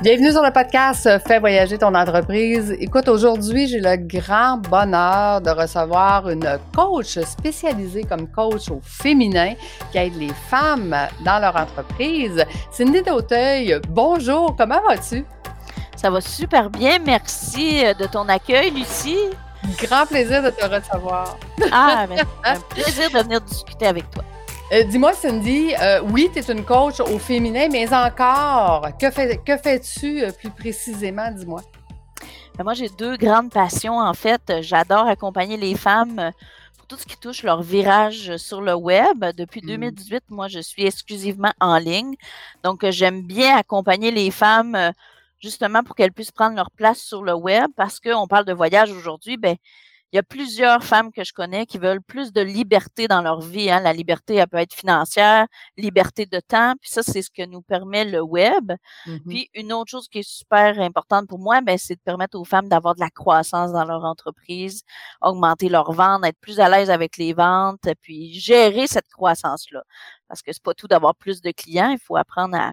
Bienvenue sur le podcast Fais voyager ton entreprise. Écoute, aujourd'hui, j'ai le grand bonheur de recevoir une coach spécialisée comme coach au féminin qui aide les femmes dans leur entreprise. Cindy Dauteuil, bonjour, comment vas-tu? Ça va super bien, merci de ton accueil, Lucie. Grand plaisir de te recevoir. Ah, mais un plaisir de venir discuter avec toi. Euh, dis-moi, Cindy, euh, oui, tu es une coach au féminin, mais encore, que, fais, que fais-tu euh, plus précisément, dis-moi? Ben, moi, j'ai deux grandes passions, en fait. J'adore accompagner les femmes pour tout ce qui touche leur virage sur le web. Depuis 2018, mm. moi, je suis exclusivement en ligne. Donc, j'aime bien accompagner les femmes justement pour qu'elles puissent prendre leur place sur le web parce qu'on parle de voyage aujourd'hui. Ben, il y a plusieurs femmes que je connais qui veulent plus de liberté dans leur vie. Hein. La liberté, elle peut être financière, liberté de temps, puis ça, c'est ce que nous permet le web. Mmh puis une autre chose qui est super importante pour moi, ben, c'est de permettre aux femmes d'avoir de la croissance dans leur entreprise, augmenter leurs ventes, être plus à l'aise avec les ventes, puis gérer cette croissance-là. Parce que c'est pas tout d'avoir plus de clients, il faut apprendre à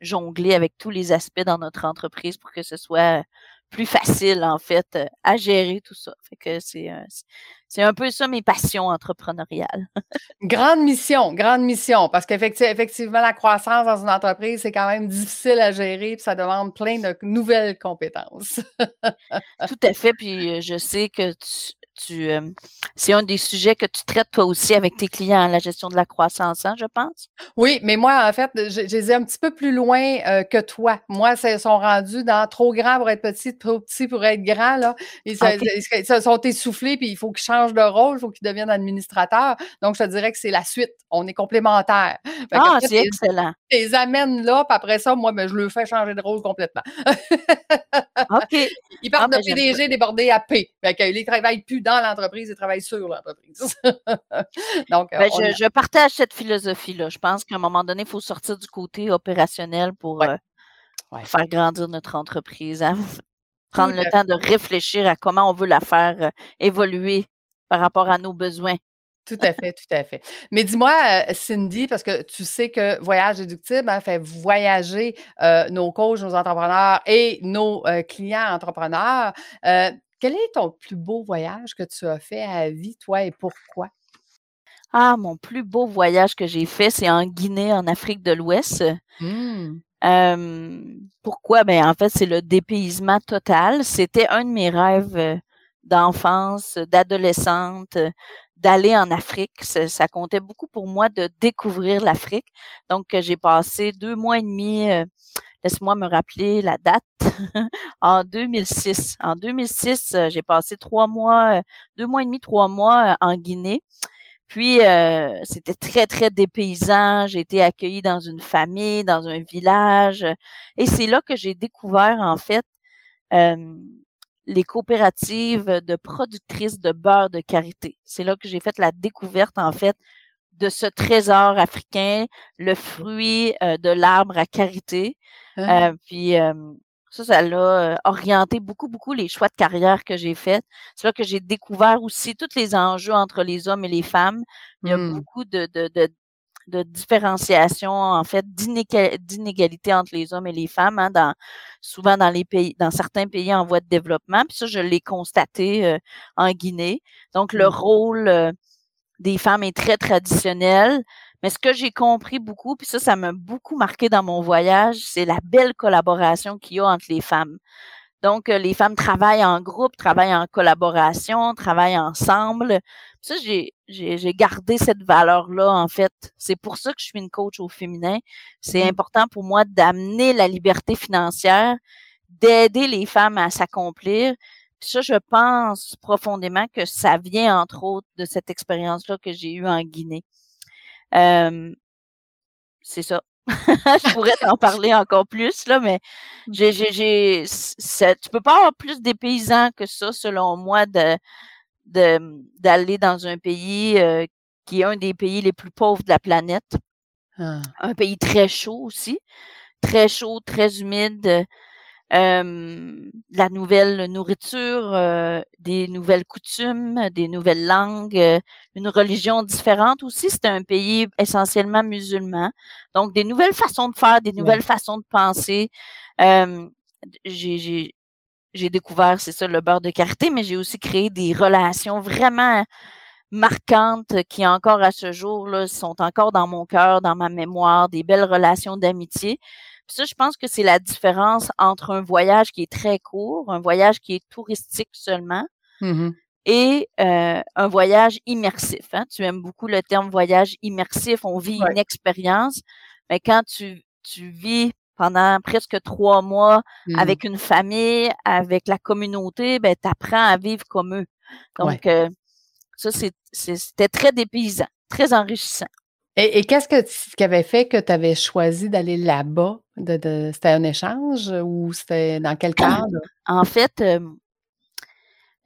jongler avec tous les aspects dans notre entreprise pour que ce soit plus facile, en fait, euh, à gérer tout ça. Fait que c'est, euh, c'est un peu ça mes passions entrepreneuriales. grande mission, grande mission, parce qu'effectivement, la croissance dans une entreprise, c'est quand même difficile à gérer, puis ça demande plein de nouvelles compétences. tout à fait, puis euh, je sais que tu, tu c'est un des sujets que tu traites toi aussi avec tes clients, la gestion de la croissance, hein, je pense? Oui, mais moi, en fait, je, les ai un petit peu plus loin que toi. Moi, ils sont rendus dans trop grand pour être petit, trop petit pour être grand. Là. Ils, sont essoufflés, puis il faut qu'ils changent de rôle, il faut qu'ils deviennent administrateurs. Donc, je te dirais que c'est la suite. On est complémentaires. Ah, c'est excellent. Ils les amènent là, puis après ça, moi, ben, je le fais changer de rôle complètement. OK. Ils partent ah, de ben, PDG débordés à P. Fait qu'ils ne travaillent plus dans l'entreprise, ils travaillent sur l'entreprise. Donc, ben, je, partage cette philosophie-là. Je pense qu'à un moment donné, il faut sortir du côté opérationnel pour euh, faire grandir notre entreprise. Hein. Prendre le temps de réfléchir à comment on veut la faire euh, évoluer par rapport à nos besoins. Tout à fait, tout à fait. Mais dis-moi, euh, Cindy, parce que tu sais que Voyage Éductible hein, fait voyager nos coachs, nos entrepreneurs et nos clients entrepreneurs. Quel est ton plus beau voyage que tu as fait à vie, toi, et pourquoi? Ah, mon plus beau voyage que j'ai fait, c'est en Guinée, en Afrique de l'Ouest. Mmh. pourquoi? Ben, en fait, c'est le dépaysement total. C'était un de mes rêves d'enfance, d'adolescente, d'aller en Afrique. Ça, comptait beaucoup pour moi de découvrir l'Afrique. Donc, j'ai passé deux mois et demi laisse-moi me rappeler la date, en 2006. En 2006, euh, j'ai passé trois mois, euh, deux mois et demi, trois mois euh, en Guinée. Puis, c'était très, très dépaysant. J'ai été accueillie dans une famille, dans un village. Et c'est là que j'ai découvert, en fait, les coopératives de productrices de beurre de karité. C'est là que j'ai fait la découverte, en fait, de ce trésor africain, le fruit de l'arbre à karité. Hein? Euh, puis ça, ça l'a orienté beaucoup, beaucoup les choix de carrière que j'ai faits. C'est là que j'ai découvert aussi tous les enjeux entre les hommes et les femmes. Il y a mmh. beaucoup de, de, de, de, différenciation, en fait, d'inégalité entre les hommes et les femmes, hein, dans, souvent dans les pays, dans certains pays en voie de développement. Puis ça, je l'ai constaté en Guinée. Donc, le mmh. rôle des femmes est très traditionnel. Mais ce que j'ai compris beaucoup, puis ça, ça m'a beaucoup marqué dans mon voyage, c'est la belle collaboration qu'il y a entre les femmes. Donc, euh, les femmes travaillent en groupe, travaillent en collaboration, travaillent ensemble. Ça, j'ai, j'ai, gardé cette valeur-là, en fait. C'est pour ça que je suis une coach au féminin. C'est mmh. important pour moi d'amener la liberté financière, d'aider les femmes à s'accomplir. ça, je pense profondément que ça vient, entre autres, de cette expérience-là que j'ai eue en Guinée c'est ça. je pourrais t'en parler encore plus, là, mais mmh. j'ai, j'ai, j'ai, tu peux pas avoir plus des paysans que ça, selon moi, de, de, d'aller dans un pays qui est un des pays les plus pauvres de la planète. Ah. Un pays très chaud aussi. Très chaud, très humide. La nouvelle nourriture, des nouvelles coutumes, des nouvelles langues, une religion différente aussi. C'était un pays essentiellement musulman. Donc, des nouvelles façons de faire, des nouvelles façons de penser. j'ai j'ai découvert, c'est ça, le beurre de karité, mais j'ai aussi créé des relations vraiment marquantes qui encore à ce jour là, sont encore dans mon cœur, dans ma mémoire, des belles relations d'amitié. Ça, je pense que c'est la différence entre un voyage qui est très court, un voyage qui est touristique seulement, mmh et euh, un voyage immersif. Hein. Tu aimes beaucoup le terme voyage immersif. On vit une expérience, mais quand tu, tu vis pendant presque trois mois mmh. avec une famille, avec la communauté, ben, tu apprends à vivre comme eux. Donc, euh, ça, c'était très dépaysant, très enrichissant. Et, qu'est-ce que qui avait fait que tu avais choisi d'aller là-bas? De, c'était un échange ou c'était dans quel cadre? En fait,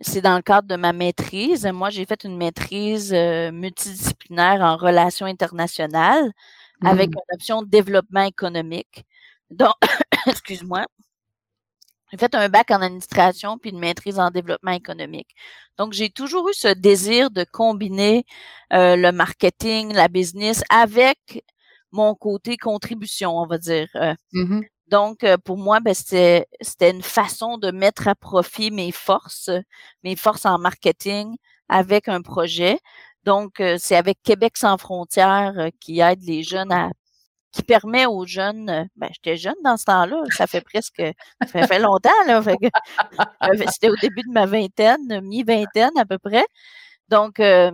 c'est dans le cadre de ma maîtrise. Moi, j'ai fait une maîtrise multidisciplinaire en relations internationales avec mmh. une option de développement économique. Donc, excuse-moi. J'ai fait un bac en administration puis une maîtrise en développement économique. Donc, j'ai toujours eu ce désir de combiner euh, le marketing, la business avec mon côté contribution, on va dire. Euh. Mmh donc, euh, pour moi, ben, c'était, c'était une façon de mettre à profit mes forces, mes forces en marketing avec un projet. Donc, c'est avec Québec sans frontières qui aide les jeunes à qui permet aux jeunes, euh, ben, j'étais jeune dans ce temps-là, ça fait presque, ça fait longtemps, là, euh, c'était au début de ma vingtaine, mi-vingtaine à peu près. Donc, euh,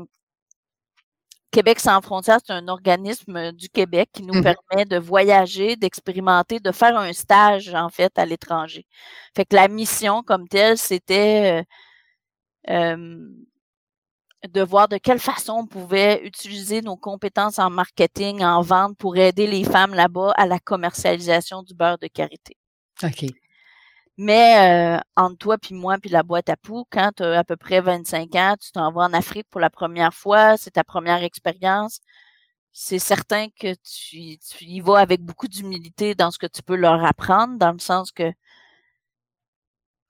Québec sans frontières, c'est un organisme du Québec qui nous mmh permet de voyager, d'expérimenter, de faire un stage, en fait, à l'étranger. Fait que la mission comme telle, c'était de voir de quelle façon on pouvait utiliser nos compétences en marketing, en vente pour aider les femmes là-bas à la commercialisation du beurre de karité. OK. Mais euh, entre toi puis moi puis la boîte à poux, quand tu as à peu près 25 ans, tu t'en vas en Afrique pour la première fois, c'est ta première expérience, c'est certain que tu, y vas avec beaucoup d'humilité dans ce que tu peux leur apprendre, dans le sens que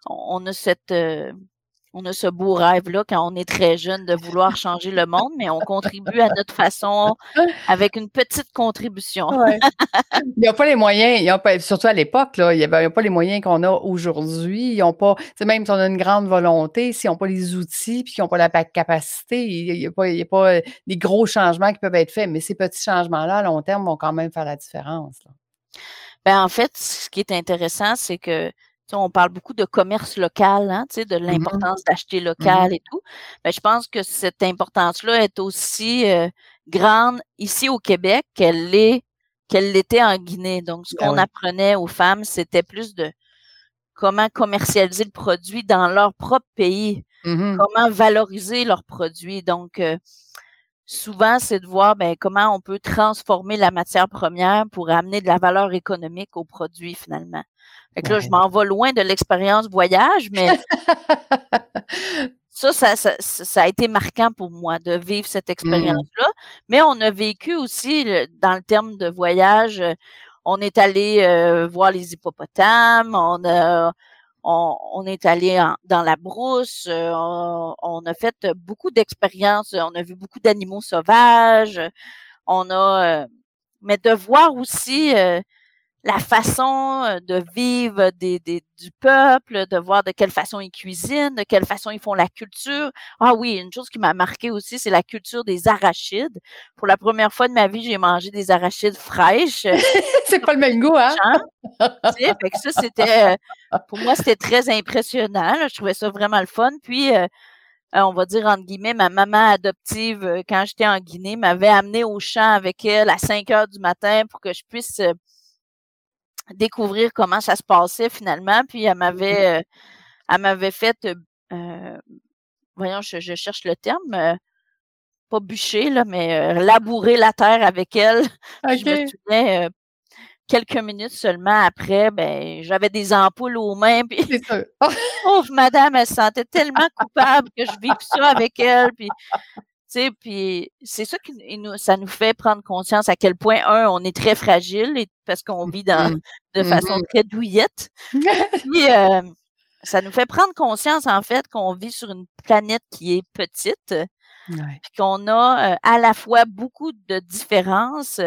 on a cette, euh, on a ce beau rêve-là quand on est très jeune de vouloir changer le monde, mais on contribue à notre façon avec une petite contribution. il n'y a pas les moyens, surtout à l'époque, il n'y a, pas les moyens qu'on a aujourd'hui. Ils ont pas, même si on a une grande volonté, s'ils n'ont pas les outils puis qu'ils n'ont pas la capacité, il n'y a, pas, a des gros changements qui peuvent être faits. Mais ces petits changements-là, à long terme, vont quand même faire la différence. Ben, en fait, ce qui est intéressant, c'est que on parle beaucoup de commerce local, hein, de mmh l'importance d'acheter mmh local et tout. Mais je pense que cette importance-là est aussi euh, grande ici au Québec qu'elle l'est qu'elle l'était en Guinée. Donc, ce ben qu'on apprenait aux femmes, c'était plus de comment commercialiser le produit dans leur propre pays, mmh comment valoriser leurs produits. Donc, euh, souvent, c'est de voir ben, comment on peut transformer la matière première pour amener de la valeur économique au produit finalement. Fait que là, je m'en vais loin de l'expérience voyage, mais ça ça, a été marquant pour moi de vivre cette mmh. expérience-là. Mais on a vécu aussi, dans le terme de voyage, on est allé euh, voir les hippopotames, on a on, est allé dans la brousse, euh, on, a fait beaucoup d'expériences, on a vu beaucoup d'animaux sauvages, on a, euh, mais de voir aussi euh, la façon de vivre des, du peuple, de voir de quelle façon ils cuisinent, de quelle façon ils font la culture. Ah oui, une chose qui m'a marqué aussi, c'est la culture des arachides. Pour la première fois de ma vie, j'ai mangé des arachides fraîches. c'est pas le même goût, hein? fait que ça, c'était, pour moi, c'était très impressionnant. Je trouvais ça vraiment le fun. Puis, on va dire entre guillemets, ma maman adoptive, quand j'étais en Guinée, m'avait amené au champ avec elle à 5 heures du matin pour que je puisse découvrir comment ça se passait finalement. Puis elle m'avait, euh, elle m'avait fait, euh, voyons, je, cherche le terme, pas bûcher, là, mais labourer la terre avec elle. Je me souviens, quelques minutes seulement après, ben, j'avais des ampoules aux mains. Puis, pauvre madame, elle se sentait tellement coupable que je vive ça avec elle. Puis, sais, puis c'est ça qui nous, ça nous fait prendre conscience à quel point, un, on est très fragile et, parce qu'on vit dans, mmh. de façon mmh très douillette. puis, euh, ça nous fait prendre conscience, en fait, qu'on vit sur une planète qui est petite, puis qu'on a euh, à la fois beaucoup de différences,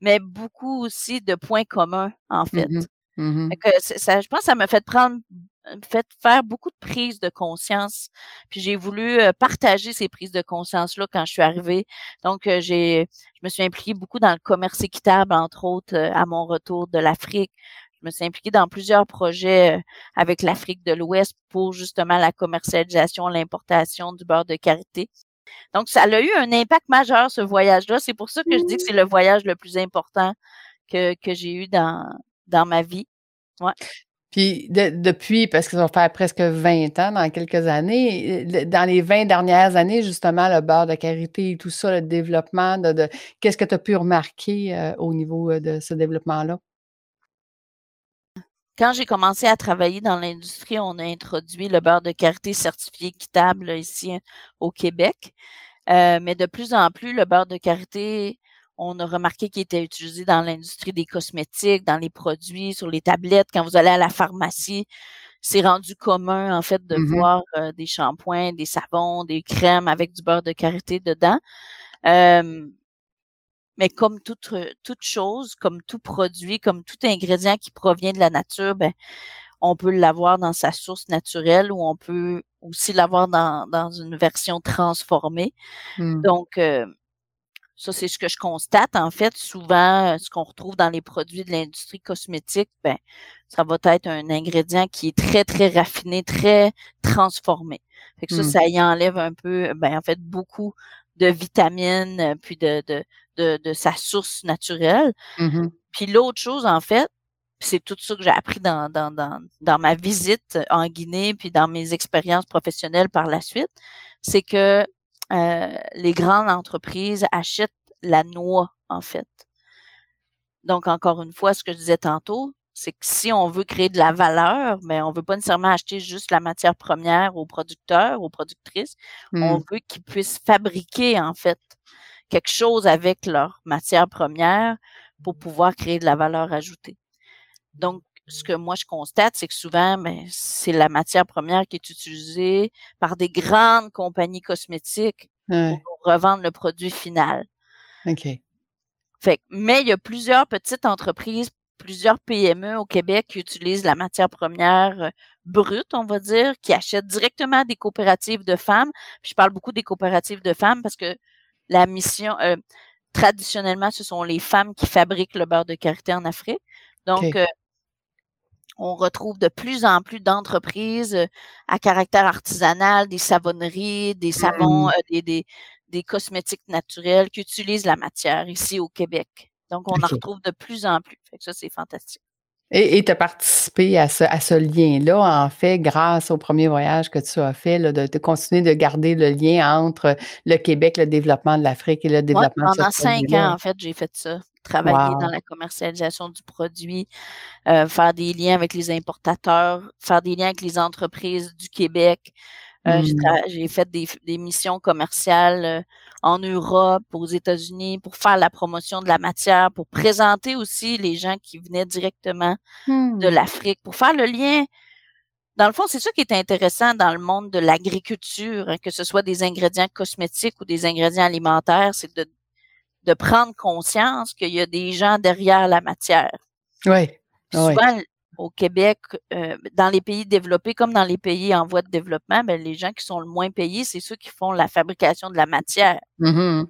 mais beaucoup aussi de points communs, en fait. que ça, je pense que ça m'a fait prendre fait faire beaucoup de prises de conscience. Puis j'ai voulu partager ces prises de conscience-là quand je suis arrivée. Donc, j'ai, je me suis impliquée beaucoup dans le commerce équitable, entre autres, à mon retour de l'Afrique. Je me suis impliquée dans plusieurs projets avec l'Afrique de l'Ouest pour justement la commercialisation, l'importation du beurre de karité. Donc, ça a eu un impact majeur, ce voyage-là. C'est pour ça que je dis que c'est le voyage le plus important que, que j'ai eu dans, dans ma vie. Ouais. Puis depuis, parce que ça va faire presque 20 ans dans quelques années, dans les 20 dernières années, justement, le beurre de karité et tout ça, le développement de, qu'est-ce que tu as pu remarquer euh, au niveau euh, de ce développement-là? Quand j'ai commencé à travailler dans l'industrie, on a introduit le beurre de karité certifié équitable ici au Québec. Euh, mais de plus en plus, le beurre de karité on a remarqué qu'il était utilisé dans l'industrie des cosmétiques, dans les produits, sur les tablettes. Quand vous allez à la pharmacie, c'est rendu commun, en fait, de mmh voir euh, des shampoings, des savons, des crèmes avec du beurre de karité dedans. mais comme toute, toute chose, comme tout produit, comme tout ingrédient qui provient de la nature, ben, on peut l'avoir dans sa source naturelle ou on peut aussi l'avoir dans, dans une version transformée. Mmh. Donc, ça, c'est ce que je constate. En fait, souvent, ce qu'on retrouve dans les produits de l'industrie cosmétique, ben, ça va être un ingrédient qui est très, très raffiné, très transformé. Fait que ça, mmh. ça y enlève un peu, ben, en fait, beaucoup de vitamines, puis de, de, de, de sa source naturelle. Mmh puis l'autre chose, en fait, c'est tout ça que j'ai appris dans, dans, dans, dans ma visite en Guinée, puis dans mes expériences professionnelles par la suite, c'est que euh, les grandes entreprises achètent la noix, en fait. Donc, encore une fois, ce que je disais tantôt, c'est que si on veut créer de la valeur, mais on veut pas nécessairement acheter juste la matière première aux producteurs, aux productrices. On mmh. veut qu'ils puissent fabriquer, en fait, quelque chose avec leur matière première pour pouvoir créer de la valeur ajoutée. Donc, ce que moi je constate, c'est que souvent, ben, c'est la matière première qui est utilisée par des grandes compagnies cosmétiques pour revendre le produit final. OK. Fait, mais il y a plusieurs petites entreprises, plusieurs PME au Québec qui utilisent la matière première euh, brute, on va dire, qui achètent directement des coopératives de femmes. je parle beaucoup des coopératives de femmes parce que la mission, euh, traditionnellement, ce sont les femmes qui fabriquent le beurre de karité en Afrique. Donc, euh, on retrouve de plus en plus d'entreprises euh, à caractère artisanal, des savonneries, des savons, mmh. euh, des, des, cosmétiques naturels qui utilisent la matière ici au Québec. Donc, on en retrouve de plus en plus. Fait que ça, c'est fantastique. Et tu as participé à ce, à ce lien-là, en fait, grâce au premier voyage que tu as fait, là, de, continuer de garder le lien entre le Québec, le développement de l'Afrique et le développement de Pendant cinq ans, en fait, j'ai fait ça travailler dans la commercialisation du produit, euh, faire des liens avec les importateurs, faire des liens avec les entreprises du Québec. Euh, mmh. J'ai fait des, des, missions commerciales euh, en Europe, aux États-Unis, pour faire la promotion de la matière, pour présenter aussi les gens qui venaient directement de mmh. l'Afrique, pour faire le lien. Dans le fond, c'est ça qui est intéressant dans le monde de l'agriculture, hein, que ce soit des ingrédients cosmétiques ou des ingrédients alimentaires, c'est de de prendre conscience qu'il y a des gens derrière la matière. Oui. Souvent, au Québec, euh, dans les pays développés comme dans les pays en voie de développement, ben, les gens qui sont le moins payés, c'est ceux qui font la fabrication de la matière. Mm-hmm.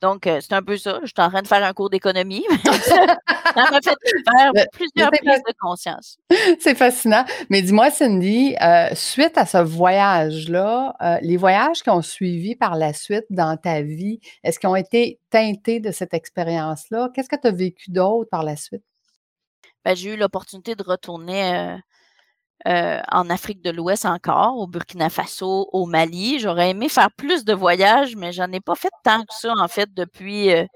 Donc, euh, c'est un peu ça. Je suis en train de faire un cours d'économie. ça m'a fait faire plusieurs prises de conscience. C'est fascinant. Mais dis-moi, Cindy, euh, suite à ce voyage-là, euh, les voyages qui ont suivi par la suite dans ta vie, est-ce qu'ils ont été teintés de cette expérience-là? Qu'est-ce que tu as vécu d'autre par la suite? Ben, j'ai eu l'opportunité de retourner euh, en Afrique de l'Ouest encore, au Burkina Faso, au Mali. J'aurais aimé faire plus de voyages, mais j'en ai pas fait tant que ça, en fait, depuis. Euh,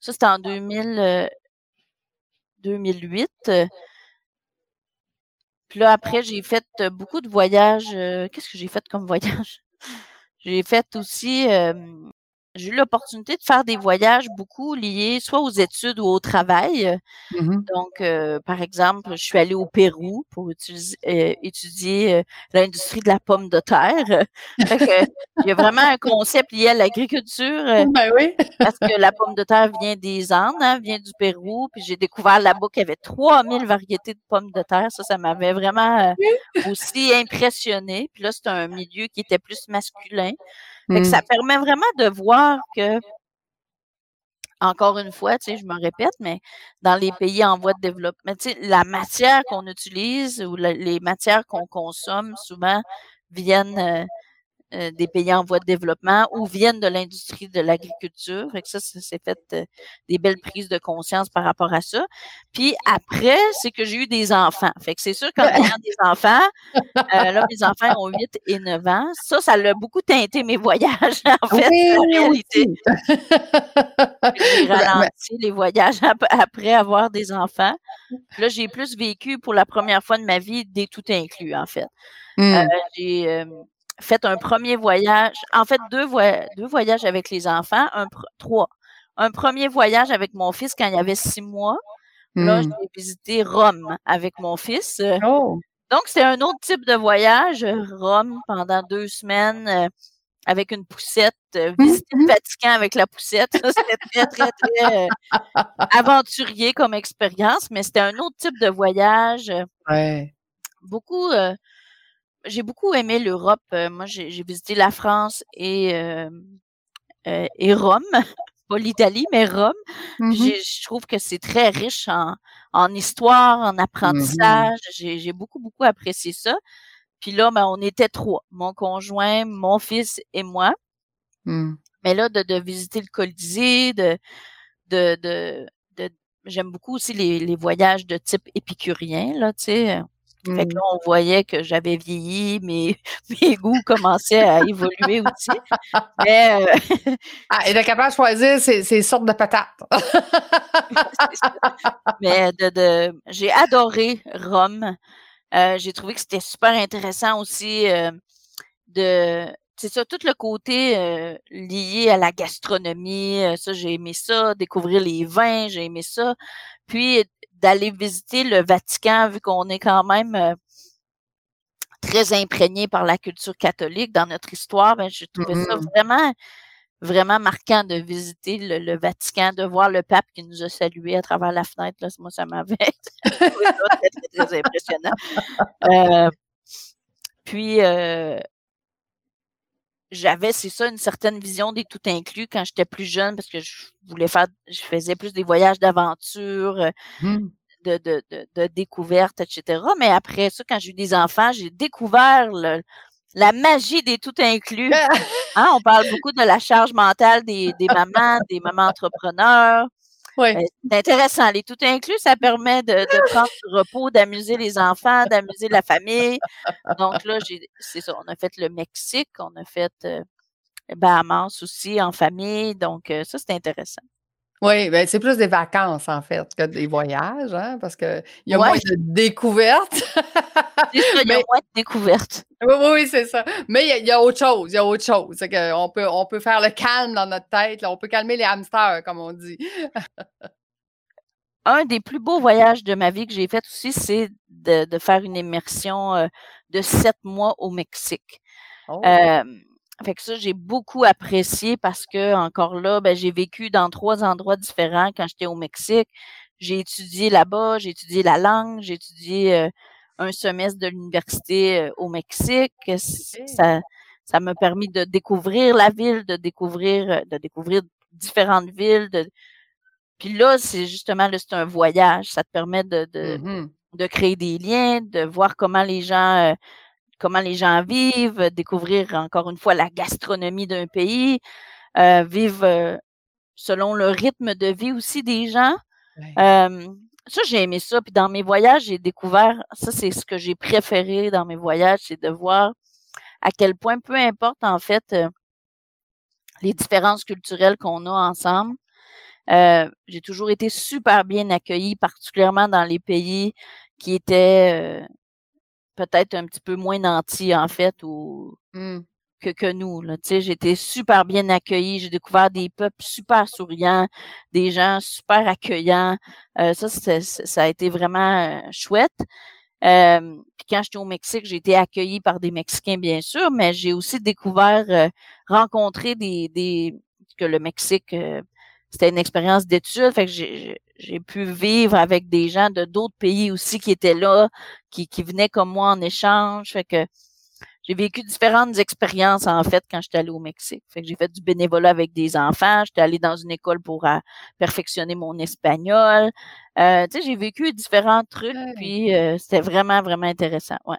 ça, c'était en 2000, 2008. Euh, Puis là, après, j'ai fait beaucoup de voyages. Qu'est-ce que j'ai fait comme voyage? j'ai fait aussi, j'ai eu l'opportunité de faire des voyages beaucoup liés soit aux études ou au travail. Mmh Donc, par exemple, je suis allée au Pérou pour étudier l'industrie de la pomme de terre. il y a vraiment un concept lié à l'agriculture. Ben oui. parce que la pomme de terre vient des Andes, hein, vient du Pérou. Puis j'ai découvert là-bas qu'il y avait 3000 variétés de pommes de terre. Ça, ça m'avait vraiment aussi impressionné. Puis là, c'est un milieu qui était plus masculin. Ça mmh. permet vraiment de voir que, encore une fois, tu sais, je me répète, mais dans les pays en voie de développement, tu sais, la matière qu'on utilise ou les matières qu'on consomme souvent viennent euh, des pays en voie de développement ou viennent de l'industrie de l'agriculture. Fait que ça, ça s'est fait euh, des belles prises de conscience par rapport à ça. Puis après, c'est que j'ai eu des enfants. Fait que c'est sûr qu'en ayant des enfants, euh, là, mes enfants ont 8 et 9 ans. Ça, ça l'a beaucoup teinté mes voyages, en fait, oui, réalité. j'ai ralenti les voyages après avoir des enfants. là, j'ai plus vécu pour la première fois de ma vie des tout inclus, en fait. Mmh. j'ai fait un premier voyage, en fait deux, deux voyages avec les enfants, un trois. Un premier voyage avec mon fils quand il y avait six mois. Là, mmh. j'ai visité Rome avec mon fils. Oh! Donc, c'est un autre type de voyage, Rome, pendant deux semaines, euh, avec une poussette, euh, mmh visiter le Vatican avec la poussette. C'était très, très, très euh, aventurier comme expérience, mais c'était un autre type de voyage. Ouais. Beaucoup, j'ai beaucoup aimé l'Europe. Moi, j'ai visité la France et, euh, euh, et Rome. Pas l'Italie, mais Rome. Mmh je trouve que c'est très riche en, en histoire, en mmh apprentissage. J'ai beaucoup, beaucoup apprécié ça. Puis là, ben, on était trois. Mon conjoint, mon fils et moi. Mmh. Mais là, de, de, visiter le Colisée, de, de, de, de j'aime beaucoup aussi les, les, voyages de type épicurien, là, tu sais. Fait que mmh. là, on voyait que j'avais vieilli, mes, mes goûts commençaient à évoluer aussi. Mais, euh... ah, et d'être capable de choisir ces, sortes de patates. Mais de, de j'ai adoré Rome. Euh, j'ai trouvé que c'était super intéressant aussi euh, de c'est ça, tout le côté euh, lié à la gastronomie, ça, j'ai aimé ça, découvrir les vins, j'ai aimé ça. Puis d'aller visiter le Vatican, vu qu'on est quand même euh, très imprégné par la culture catholique dans notre histoire, ben, j'ai trouvé ça vraiment, vraiment marquant de visiter le, Vatican, de voir le pape qui nous a salués à travers la fenêtre. Là, moi, ça m'avait très, très, très, impressionnant. Euh, puis, euh, j'avais, c'est ça, une certaine vision des tout inclus quand j'étais plus jeune parce que je voulais faire, je faisais plus des voyages d'aventure, euh, mmh. de, de, de, de, découverte, etc. Mais après ça, quand j'ai eu des enfants, j'ai découvert la magie des tout inclus. Hein, on parle beaucoup de la charge mentale des, des mamans, des mamans entrepreneurs. Oui. Ben, c'est intéressant. Les tout inclus, ça permet de, de prendre du repos, d'amuser les enfants, d'amuser la famille. Donc là, c'est ça. On a fait le Mexique, on a fait euh, Bahamas aussi en famille. Donc, euh, ça, c'est intéressant. Oui, ben c'est plus des vacances, en fait, que des voyages, hein, parce qu'il y a moins de découvertes. il y a moins de découvertes. Oui, oui, c'est ça. Mais il y, a, autre chose, il y a autre chose. C'est qu'on peut, on peut faire le calme dans notre tête, on peut calmer les hamsters, comme on dit. Un des plus beaux voyages de ma vie que j'ai fait aussi, c'est de, faire une immersion euh, de sept mois au Mexique. Oh. Fait que ça, j'ai beaucoup apprécié parce que, encore là, ben, j'ai vécu dans trois endroits différents quand j'étais au Mexique. J'ai étudié là-bas, j'ai étudié la langue, j'ai étudié euh, un semestre de l'université euh, au Mexique. Ça, ça m'a permis de découvrir la ville, de découvrir, euh, de découvrir différentes villes. De... Puis là, c'est justement, là, c'est un voyage. Ça te permet de, de, mmh de créer des liens, de voir comment les gens comment les gens vivent, découvrir encore une fois la gastronomie d'un pays, euh, vivre euh, selon le rythme de vie aussi des gens. ça, j'ai aimé ça. Puis dans mes voyages, j'ai découvert, ça, c'est ce que j'ai préféré dans mes voyages, c'est de voir à quel point, peu importe en fait euh, les différences culturelles qu'on a ensemble, j'ai toujours été super bien accueillie, particulièrement dans les pays qui étaient peut-être un petit peu moins nantis, en fait, ou mmh. que, que nous. Là. J'ai été super bien accueillie. J'ai découvert des peuples super souriants, des gens super accueillants. Euh, ça, ça a été vraiment chouette. Euh, puis quand j'étais au Mexique, j'ai été accueillie par des Mexicains, bien sûr, mais j'ai aussi découvert, euh, rencontré des, des que le Mexique, euh, c'était une expérience d'étude. Fait que j'ai pu vivre avec des gens de d'autres pays aussi qui étaient là, qui, qui venaient comme moi en échange. Fait que j'ai vécu différentes expériences en fait quand j'étais allée au Mexique. Fait que j'ai fait du bénévolat avec des enfants. J'étais allée dans une école pour euh, perfectionner mon espagnol. Euh, tu sais, j'ai vécu différents trucs, puis euh, c'était vraiment vraiment intéressant. Ouais.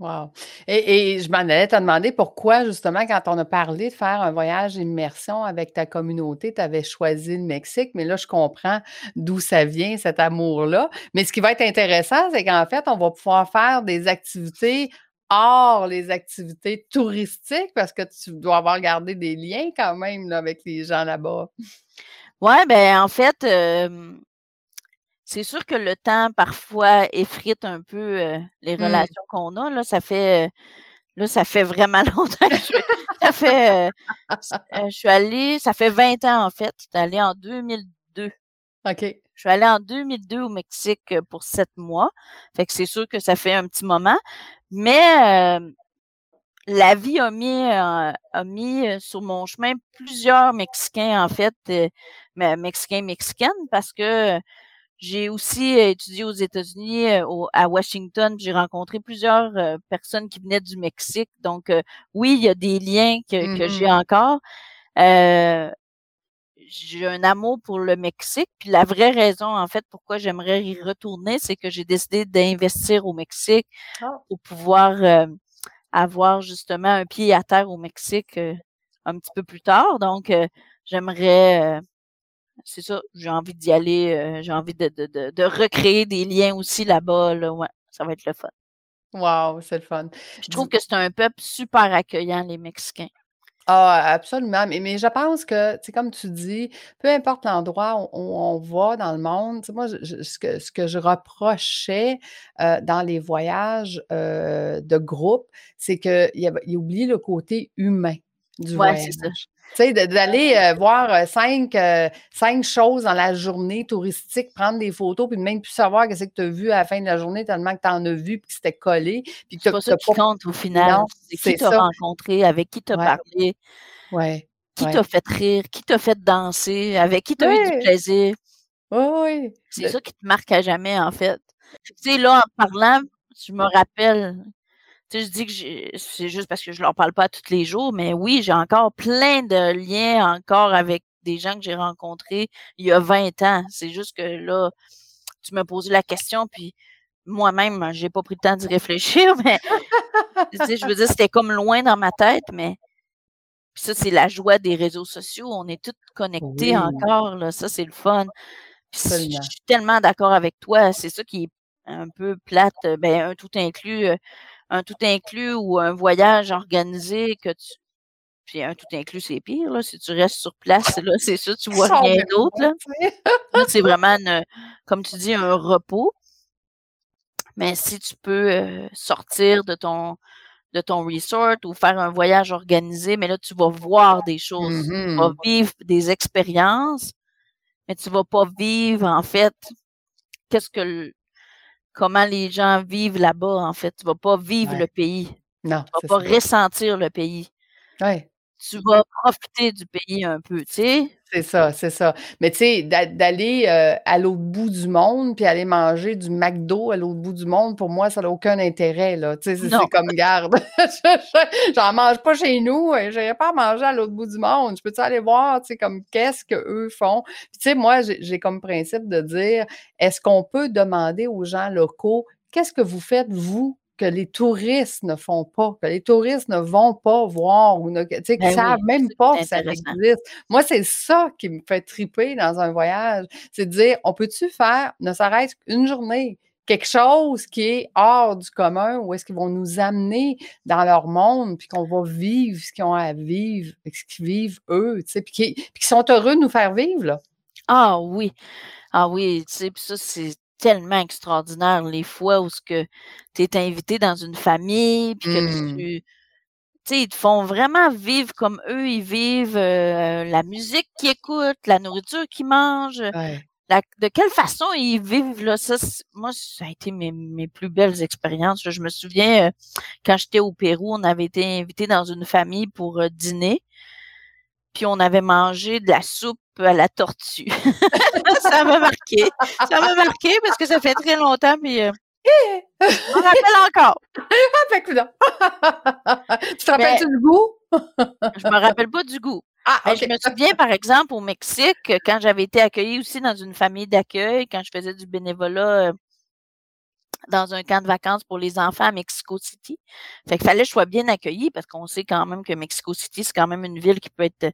Wow. Et, je m'en allais te demander pourquoi, justement, quand on a parlé de faire un voyage immersion avec ta communauté, tu avais choisi le Mexique, mais là, je comprends d'où ça vient, cet amour-là. Mais ce qui va être intéressant, c'est qu'en fait, on va pouvoir faire des activités hors les activités touristiques parce que tu dois avoir gardé des liens quand même avec les gens là-bas. Oui, ben en fait, c'est sûr que le temps parfois effrite un peu les mmh. relations qu'on a. Là, ça fait là, ça fait vraiment longtemps que je, ça fait je suis allée, ça fait 20 ans en fait. Je suis allée en 2002. OK. Je suis allée en 2002 au Mexique pour sept mois. Fait que c'est sûr que ça fait un petit moment. Mais la vie a mis, a mis sur mon chemin plusieurs Mexicains, en fait, Mexicains, Mexicaines, parce que j'ai aussi étudié aux États-Unis, à Washington. J'ai rencontré plusieurs personnes qui venaient du Mexique. Donc, oui, il y a des liens que, que j'ai mm-hmm. encore. j'ai un amour pour le Mexique. Puis la vraie raison, en fait, pourquoi j'aimerais y retourner, c'est que j'ai décidé d'investir au Mexique ah. pour pouvoir avoir justement un pied à terre au Mexique un petit peu plus tard. Donc, j'aimerais, c'est ça, j'ai envie d'y aller, j'ai envie de, de, de, recréer des liens aussi là-bas. Là, ouais, ça va être le fun. Wow, c'est le fun. Je trouve que c'est un peuple super accueillant, les Mexicains. Ah, absolument. Mais, mais je pense que, tu comme tu dis, peu importe l'endroit où, on va dans le monde, moi, ce, que, ce que je reprochais euh, dans les voyages euh, de groupe, c'est qu'il oublie le côté humain du voyage. Tu sais, d'aller euh, voir euh, cinq, euh, cinq choses dans la journée touristique, prendre des photos, puis même plus savoir qu'est-ce que tu as vu à la fin de la journée, tellement que tu en as vu, puis que c'était collé. Puis c'est pas ça qui compte au final. C'est qui t'as rencontré, avec qui t'as parlé, ouais. qui t'a fait rire, qui t'a fait danser, avec qui t'as eu du plaisir? Oui, oui. C'est ça qui te marque à jamais, en fait. Tu sais, là, en parlant, je me rappelle je dis que c'est juste parce que je leur parle pas tous les jours, mais oui, j'ai encore plein de liens encore avec des gens que j'ai rencontrés il y a 20 ans. C'est juste que là, tu m'as posé la question, puis moi-même, j'ai pas pris le temps d'y réfléchir, mais je veux dire, c'était comme loin dans ma tête, mais ça, c'est la joie des réseaux sociaux. On est tous connectés encore, là. Ça, c'est le fun. je suis tellement d'accord avec toi. C'est ça qui est un peu plate, ben, un tout inclus un tout inclus ou un voyage organisé que tu. Puis un tout inclus, c'est pire, là. Si tu restes sur place, là, c'est ça, tu vois rien d'autre, là. c'est vraiment, comme tu dis, un repos. Mais si tu peux euh, sortir de ton de ton resort ou faire un voyage organisé, mais là, tu vas voir des choses, tu vas mmh vivre des expériences, mais tu vas pas vivre, en fait, qu'est-ce que comment les gens vivent là-bas, en fait. Tu vas pas vivre le pays. Non. Tu vas pas ressentir le pays. Oui. Tu vas profiter du pays un peu, tu sais. C'est ça, c'est ça. Mais tu sais, d'aller euh, à l'autre bout du monde puis aller manger du McDo à l'autre bout du monde, pour moi, ça n'a aucun intérêt, là. Tu sais, c'est comme garde. J'en mange pas chez nous, je n'irai pas manger à l'autre bout du monde. Je peux-tu aller voir, tu sais, comme qu'est-ce qu'eux font? Puis tu sais, moi, j'ai comme principe de dire, est-ce qu'on peut demander aux gens locaux, qu'est-ce que vous faites, vous, que les touristes ne font pas, que les touristes ne vont pas voir ou ne, ben savent même pas que ça existe. Moi, c'est ça qui me fait triper dans un voyage. C'est de dire, on peut-tu faire, ne serait-ce qu'une journée, quelque chose qui est hors du commun, ou est-ce qu'ils vont nous amener dans leur monde, puis qu'on va vivre ce qu'ils ont à vivre, ce qu'ils vivent eux, puis qu'ils sont heureux de nous faire vivre, là. Ah oui. Ah oui, tu sais, puis ça, c'est tellement extraordinaire les fois où ce que tu es invité dans une famille puis que mmh. tu ils te font vraiment vivre comme eux, ils vivent euh, la musique qu'ils écoutent, la nourriture qu'ils mangent. de quelle façon ils vivent là, ça, moi, ça a été mes, mes plus belles expériences. Je me souviens euh, quand j'étais au Pérou, on avait été invité dans une famille pour euh, dîner, puis on avait mangé de la soupe à la tortue. ça m'a marqué. Ça m'a marqué parce que ça fait très longtemps, puis je me rappelle encore. ah, ben, tu te rappelles-tu du goût? je me rappelle pas du goût. Ah, Je me souviens, par exemple, au Mexique, quand j'avais été accueillie aussi dans une famille d'accueil, quand je faisais du bénévolat euh, dans un camp de vacances pour les enfants à Mexico City. Fait qu'il fallait que je sois bien accueillie parce qu'on sait quand même que Mexico City, c'est quand même une ville qui peut être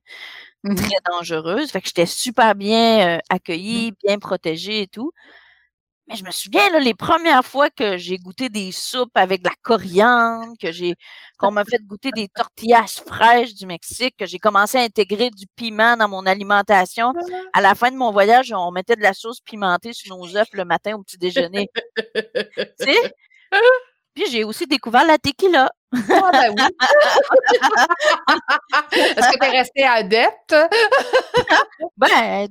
mmh très dangereuse. Fait que j'étais super bien euh, accueillie, mmh. bien protégée et tout. Mais je me souviens, là, les premières fois que j'ai goûté des soupes avec de la coriandre, que j'ai, qu'on m'a fait goûter des tortillas fraîches du Mexique, que j'ai commencé à intégrer du piment dans mon alimentation. À la fin de mon voyage, on mettait de la sauce pimentée sur nos œufs le matin au petit déjeuner. tu sais? Puis j'ai aussi découvert la tequila. Ah ben oui. Est-ce que tu es resté adepte? ben,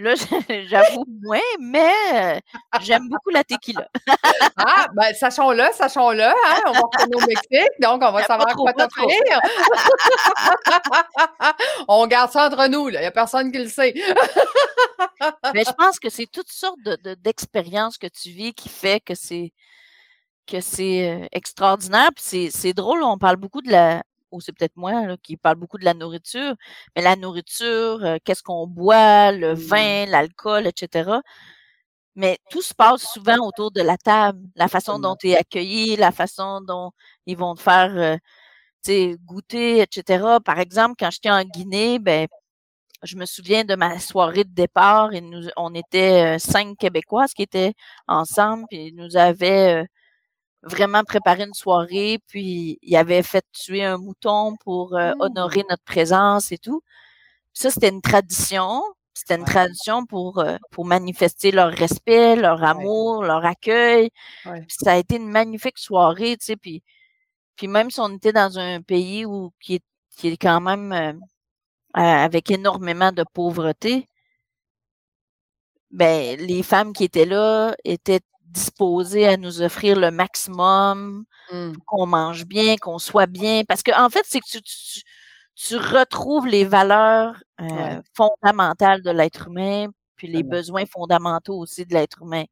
Là, j'avoue moins, mais j'aime beaucoup la tequila. ah, ben, sachons-le, sachons-le. Hein? On va retourner au Mexique, donc on va savoir quoi t'offrir. on garde ça entre nous, il n'y a personne qui le sait. mais je pense que c'est toutes sortes d'expériences que tu vis qui fait que c'est que c'est euh, extraordinaire. Puis c'est drôle, on parle beaucoup de la, ou c'est peut-être moi qui parle beaucoup de la nourriture, mais la nourriture, euh, qu'est-ce qu'on boit, le vin, l'alcool, etc. Mais tout se passe souvent autour de la table, la façon dont tu es accueilli, la façon dont ils vont te faire euh, goûter, etc. Par exemple, quand j'étais en Guinée, ben je me souviens de ma soirée de départ et nous on était euh, cinq Québécoises qui étaient ensemble puis ils nous avaient vraiment préparé une soirée, puis il avait fait tuer un mouton pour euh, mmh. honorer notre présence et tout. Ça, c'était une tradition. C'était une tradition pour, euh, pour manifester leur respect, leur amour, leur accueil. Ça a été une magnifique soirée, tu sais, puis, puis même si on était dans un pays où qui est, qui est quand même euh, avec énormément de pauvreté, ben les femmes qui étaient là étaient disposés à nous offrir le maximum, mmh. qu'on mange bien, qu'on soit bien. Parce que, en fait, c'est que tu, tu, retrouves les valeurs euh, fondamentales de l'être humain, puis les besoins fondamentaux aussi de l'être humain.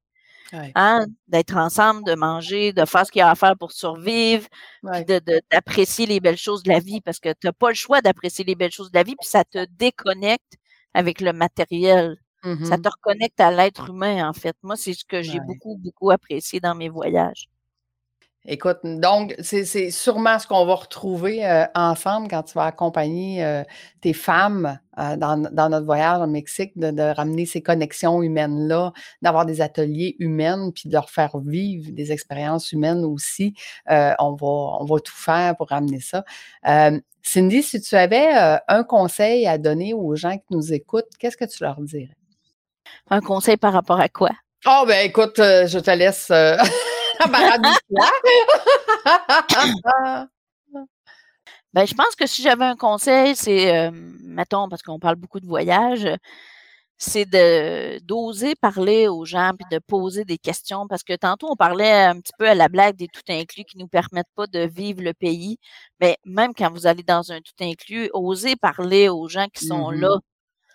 Hein? D'être ensemble, de manger, de faire ce qu'il y a à faire pour survivre, d'apprécier les belles choses de la vie, parce que tu n'as pas le choix d'apprécier les belles choses de la vie, puis ça te déconnecte avec le matériel. Ça mmh te reconnecte à l'être humain, en fait. Moi, c'est ce que j'ai beaucoup, beaucoup apprécié dans mes voyages. Écoute, donc, c'est sûrement ce qu'on va retrouver euh, ensemble quand tu vas accompagner euh, tes femmes euh, dans, notre voyage au Mexique, de, ramener ces connexions humaines-là, d'avoir des ateliers humains, puis de leur faire vivre des expériences humaines aussi. on, va, on va tout faire pour ramener ça. Cindy, si tu avais un conseil à donner aux gens qui nous écoutent, qu'est-ce que tu leur dirais? Un conseil par rapport à quoi? Oh, ben écoute, euh, je te laisse euh, ben, je pense que si j'avais un conseil, c'est, euh, mettons, parce qu'on parle beaucoup de voyage, c'est de d'oser parler aux gens puis de poser des questions. Parce que tantôt on parlait un petit peu à la blague des tout inclus qui nous permettent pas de vivre le pays. Mais même quand vous allez dans un tout inclus osez parler aux gens qui sont là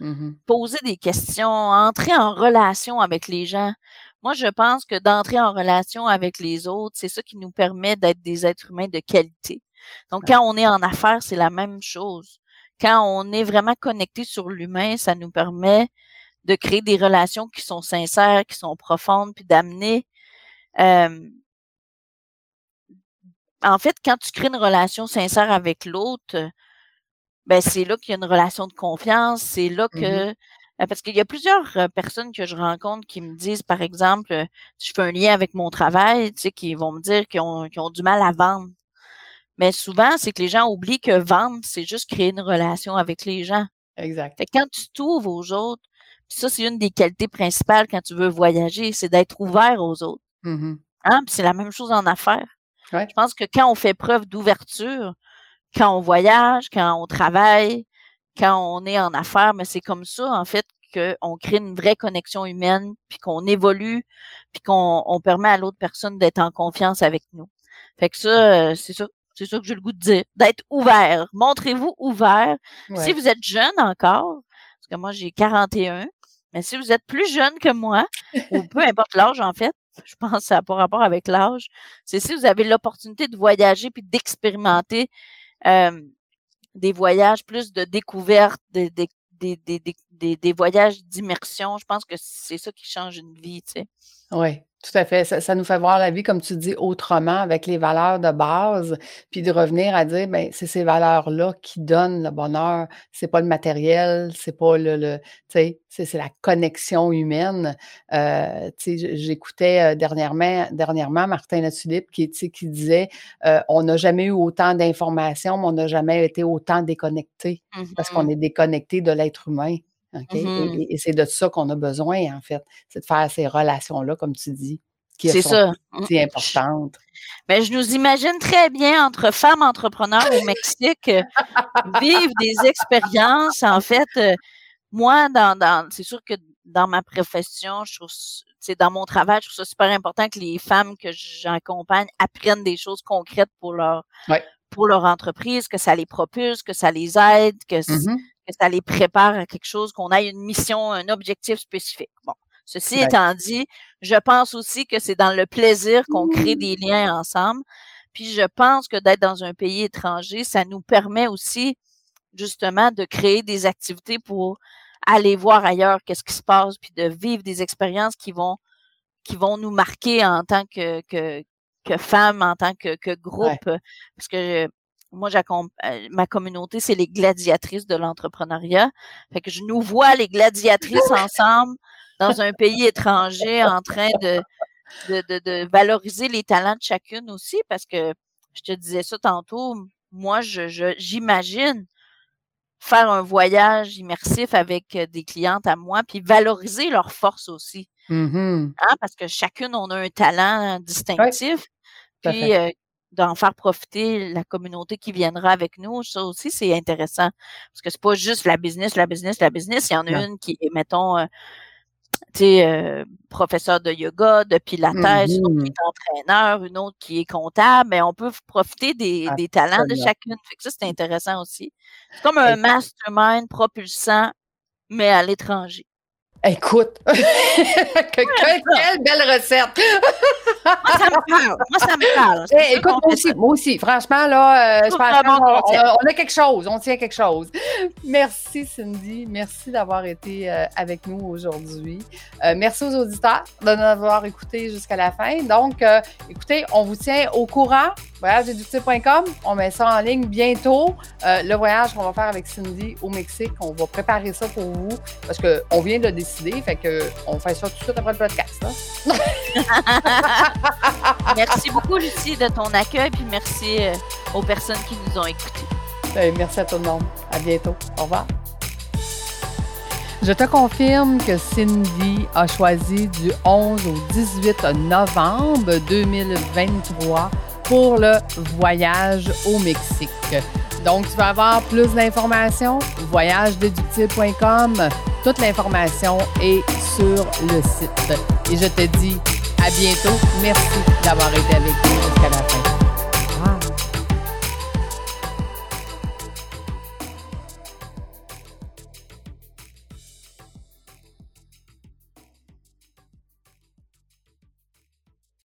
mmh Mmh Poser des questions, entrer en relation avec les gens. Moi, je pense que d'entrer en relation avec les autres, c'est ça qui nous permet d'être des êtres humains de qualité. Donc, quand on est en affaires, c'est la même chose. Quand on est vraiment connecté sur l'humain, ça nous permet de créer des relations qui sont sincères, qui sont profondes, puis d'amener en fait, quand tu crées une relation sincère avec l'autre, ben c'est là qu'il y a une relation de confiance, c'est là que euh, parce qu'il y a plusieurs euh, personnes que je rencontre qui me disent, par exemple, euh, je fais un lien avec mon travail, tu sais, qui vont me dire qu'ils ont, ont du mal à vendre. Mais souvent, c'est que les gens oublient que vendre, c'est juste créer une relation avec les gens. Exact. Fait quand tu t'ouvres aux autres, ça, c'est une des qualités principales quand tu veux voyager, c'est d'être ouvert aux autres. Mmh hein? c'est la même chose en affaires. Je pense que quand on fait preuve d'ouverture, quand on voyage, quand on travaille, quand on est en affaires, mais c'est comme ça, en fait, qu'on crée une vraie connexion humaine, puis qu'on évolue, puis qu'on permet à l'autre personne d'être en confiance avec nous. Fait que ça, euh, c'est ça. C'est ça que j'ai le goût de dire. D'être ouvert. Montrez-vous ouvert. Si vous êtes jeune encore, parce que moi j'ai 41, mais si vous êtes plus jeune que moi, ou peu importe l'âge en fait, je pense que ça n'a pas rapport avec l'âge, c'est si vous avez l'opportunité de voyager puis d'expérimenter des voyages plus de découverte, des, des, des, des voyages d'immersion, je pense que c'est ça qui change une vie, tu sais. Oui. Tout à fait. Ça, nous fait voir la vie, comme tu dis, autrement, avec les valeurs de base, puis de revenir à dire, ben c'est ces valeurs-là qui donnent le bonheur. C'est pas le matériel, c'est pas le, le tu sais, c'est la connexion humaine. Euh, tu sais, j'écoutais euh, dernièrement, dernièrement Martin Latulippe qui, qui disait, euh, on n'a jamais eu autant d'informations, mais on n'a jamais été autant déconnecté parce qu'on mmh est déconnecté de l'être humain. Mmh et, c'est de ça qu'on a besoin, en fait. C'est de faire ces relations-là, comme tu dis, qui sont ça. si importantes. Mais je nous imagine très bien entre femmes entrepreneurs au Mexique vivre des expériences. En fait, euh, moi, dans, c'est sûr que dans ma profession, je trouve, c'est dans mon travail, je trouve ça super important que les femmes que j'accompagne apprennent des choses concrètes pour leur, pour leur entreprise, que ça les propulse, que ça les aide, que mmh que ça les prépare à quelque chose, qu'on ait une mission, un objectif spécifique. Bon. Ceci étant dit, je pense aussi que c'est dans le plaisir qu'on crée des liens ensemble. Puis je pense que d'être dans un pays étranger, ça nous permet aussi justement de créer des activités pour aller voir ailleurs qu'est-ce qui se passe, puis de vivre des expériences qui vont qui vont nous marquer en tant que que, que femmes, en tant que, que groupe. Parce que moi, euh, ma communauté, c'est les gladiatrices de l'entrepreneuriat. Fait que je nous vois les gladiatrices ensemble dans un pays étranger en train de, de, de, valoriser les talents de chacune aussi, parce que je te disais ça tantôt, moi, je, j'imagine faire un voyage immersif avec euh, des clientes à moi, puis valoriser leurs forces aussi. Mmh hein, parce que chacune, on a un talent distinctif. Puis, euh, d'en faire profiter la communauté qui viendra avec nous. Ça aussi, c'est intéressant. Parce que c'est pas juste la business, la business, la business. Il y en a une qui est, mettons, euh, tu sais, euh, professeur de yoga, de pilates, une autre qui est mmh entraîneur, une autre qui est comptable, mais on peut profiter des, des talents de chacune. Fait que ça, c'est intéressant aussi. C'est comme un mastermind propulsant, mais à l'étranger. Écoute, quelle belle recette! moi, ça me parle. Moi, ça me parle. Eh, écoute, moi aussi, moi aussi. Franchement, là, euh, je pense qu'on a quelque chose. On tient quelque chose. Merci, Cindy. Merci d'avoir été euh, avec nous aujourd'hui. Euh, merci aux auditeurs de nous avoir écoutés jusqu'à la fin. Donc, écoutez, on vous tient au courant. Voyageéductif.com. On met ça en ligne bientôt. le voyage qu'on va faire avec Cindy au Mexique, on va préparer ça pour vous parce qu'on vient de le décider fait que on fait ça tout de suite après le podcast. merci beaucoup, Lucie, de ton accueil, puis merci euh, aux personnes qui nous ont écoutés. Ben, merci à tout le monde. À bientôt. Au revoir. Je te confirme que Cindy a choisi du 11 au 18 novembre 2023 pour le voyage au Mexique. Donc, tu vas avoir plus d'informations, voyagedéductible.com. Toute l'information est sur le site. Et je te dis à bientôt. Merci d'avoir été avec nous jusqu'à la fin.